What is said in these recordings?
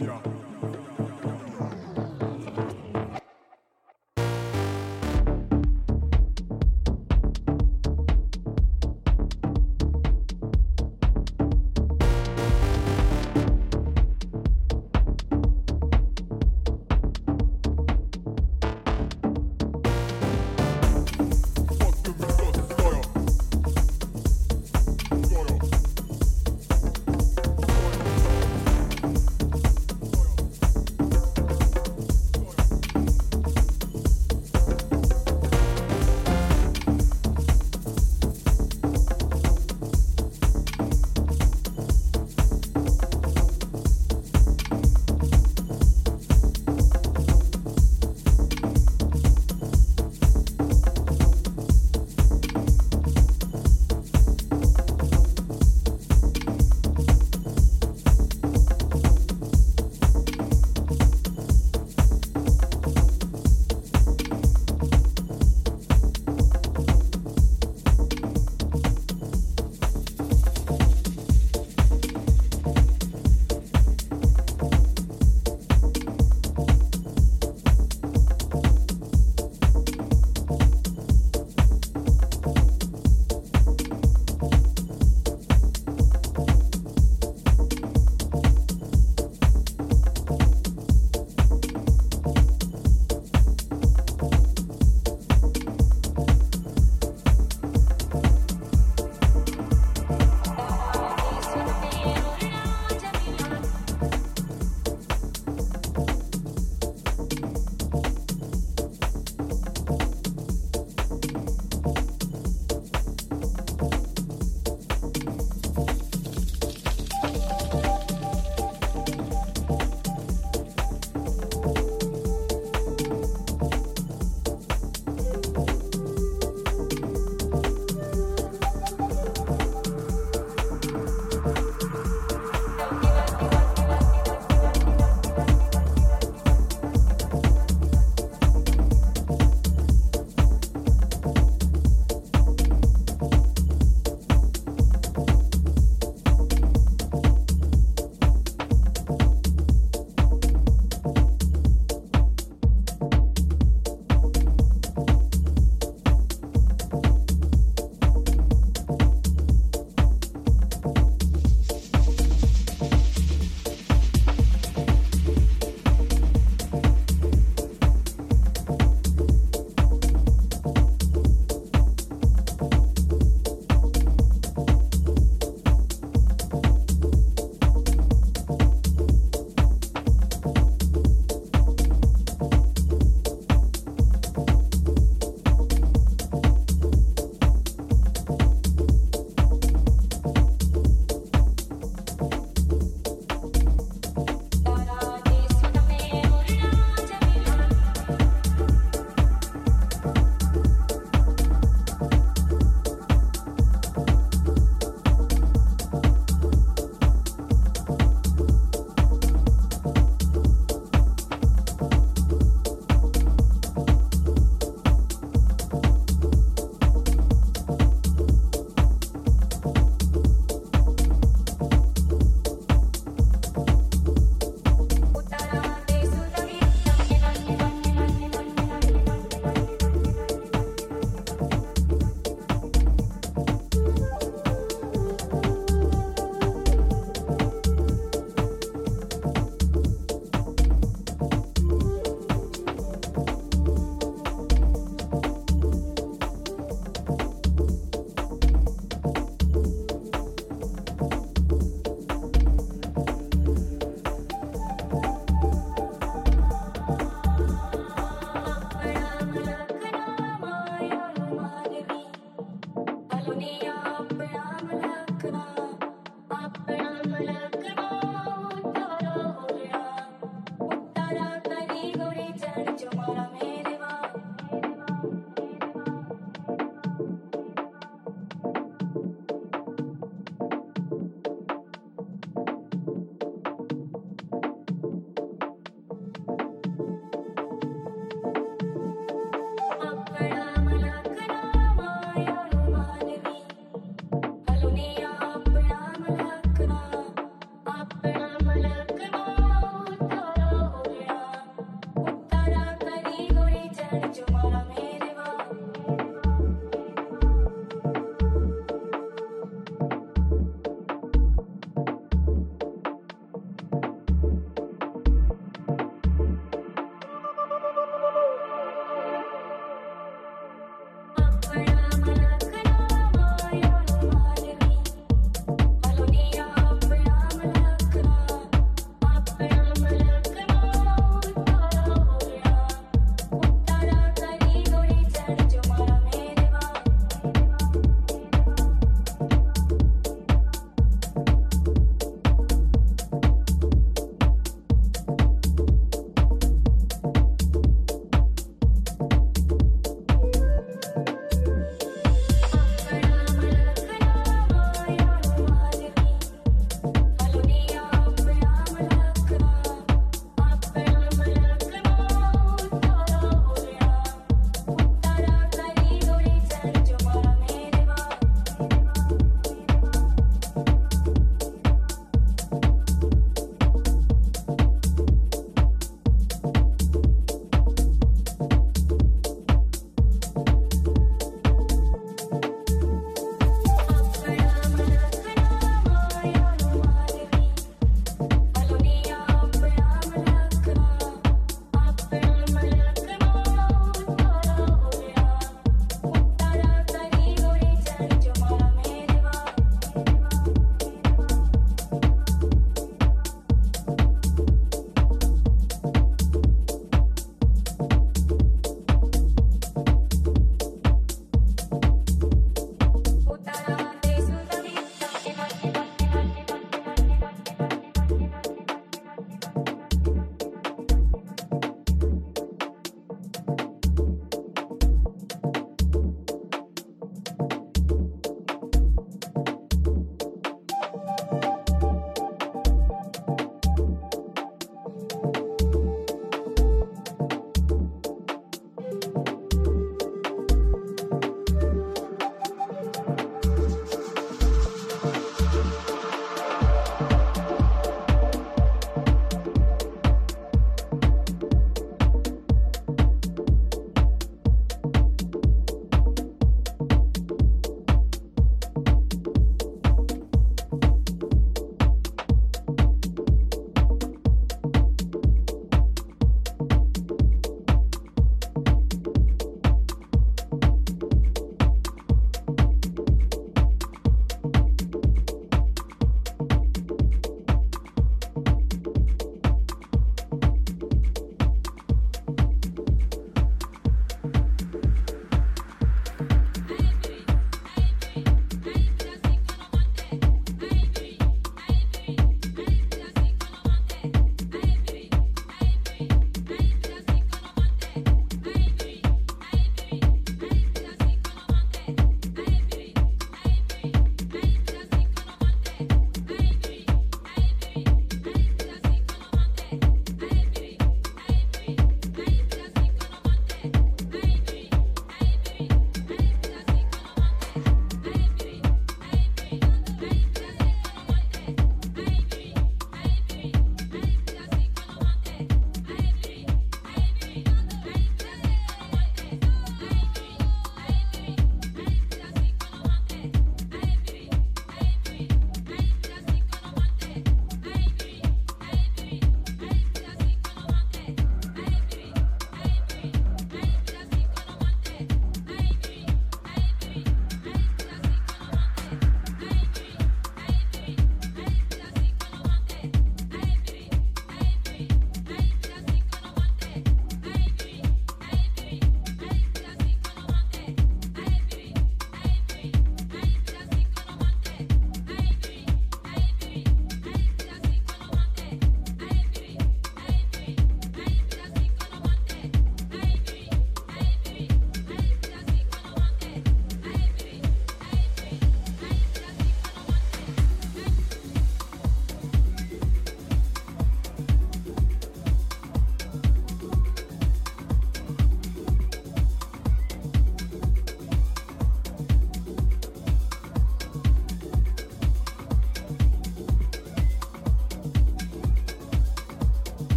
Namibia.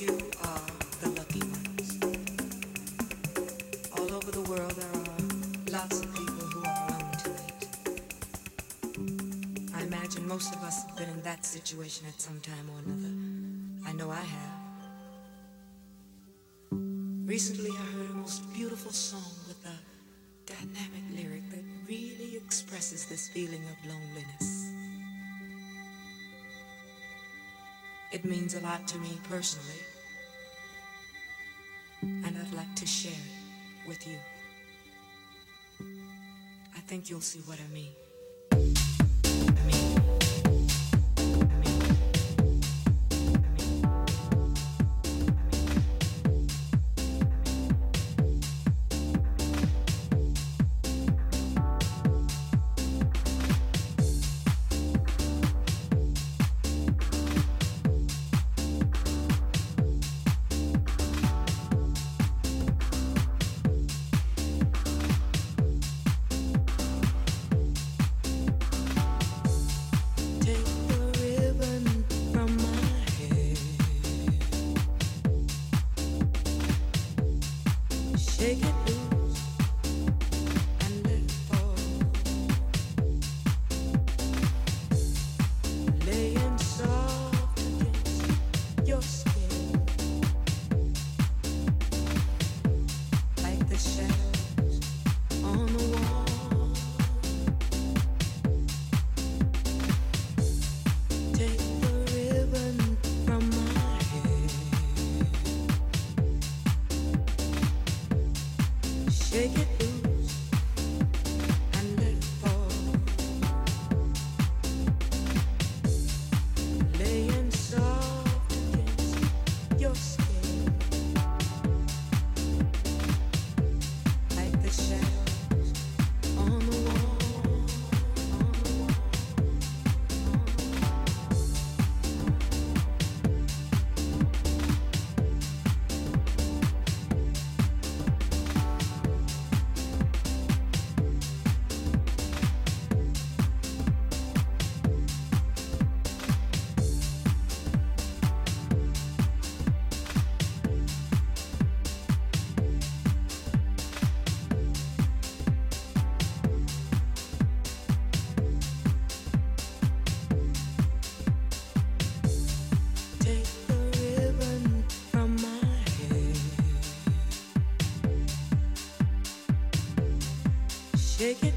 you are the lucky ones. All over the world, there are lots of people who are alone tonight. I imagine most of us have been in that situation at some time or another. I know I have. Recently, I heard a most beautiful song with a dynamic lyric that really expresses this feeling of loneliness. It means a lot to me personally, and I'd like to share it with you. I think you'll see what I mean. I mean. Shake it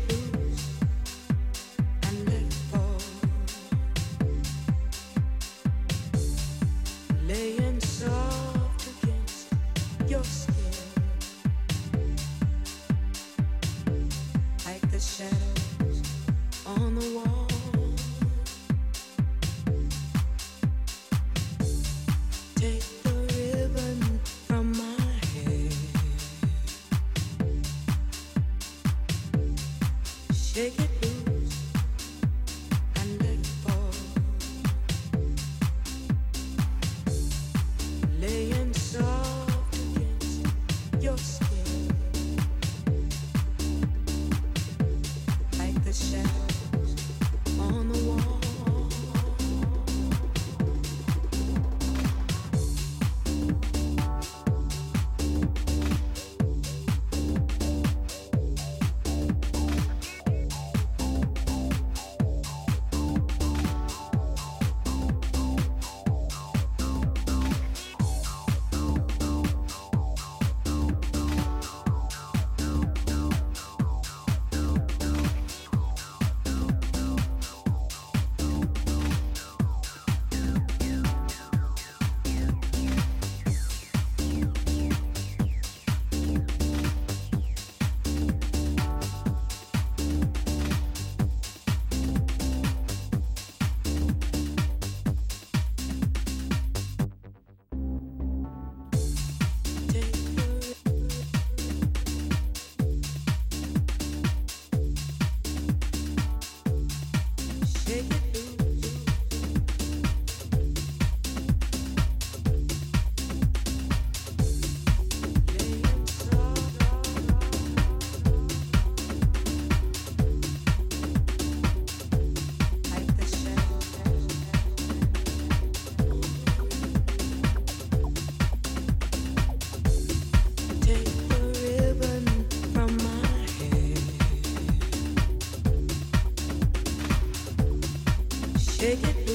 Take it.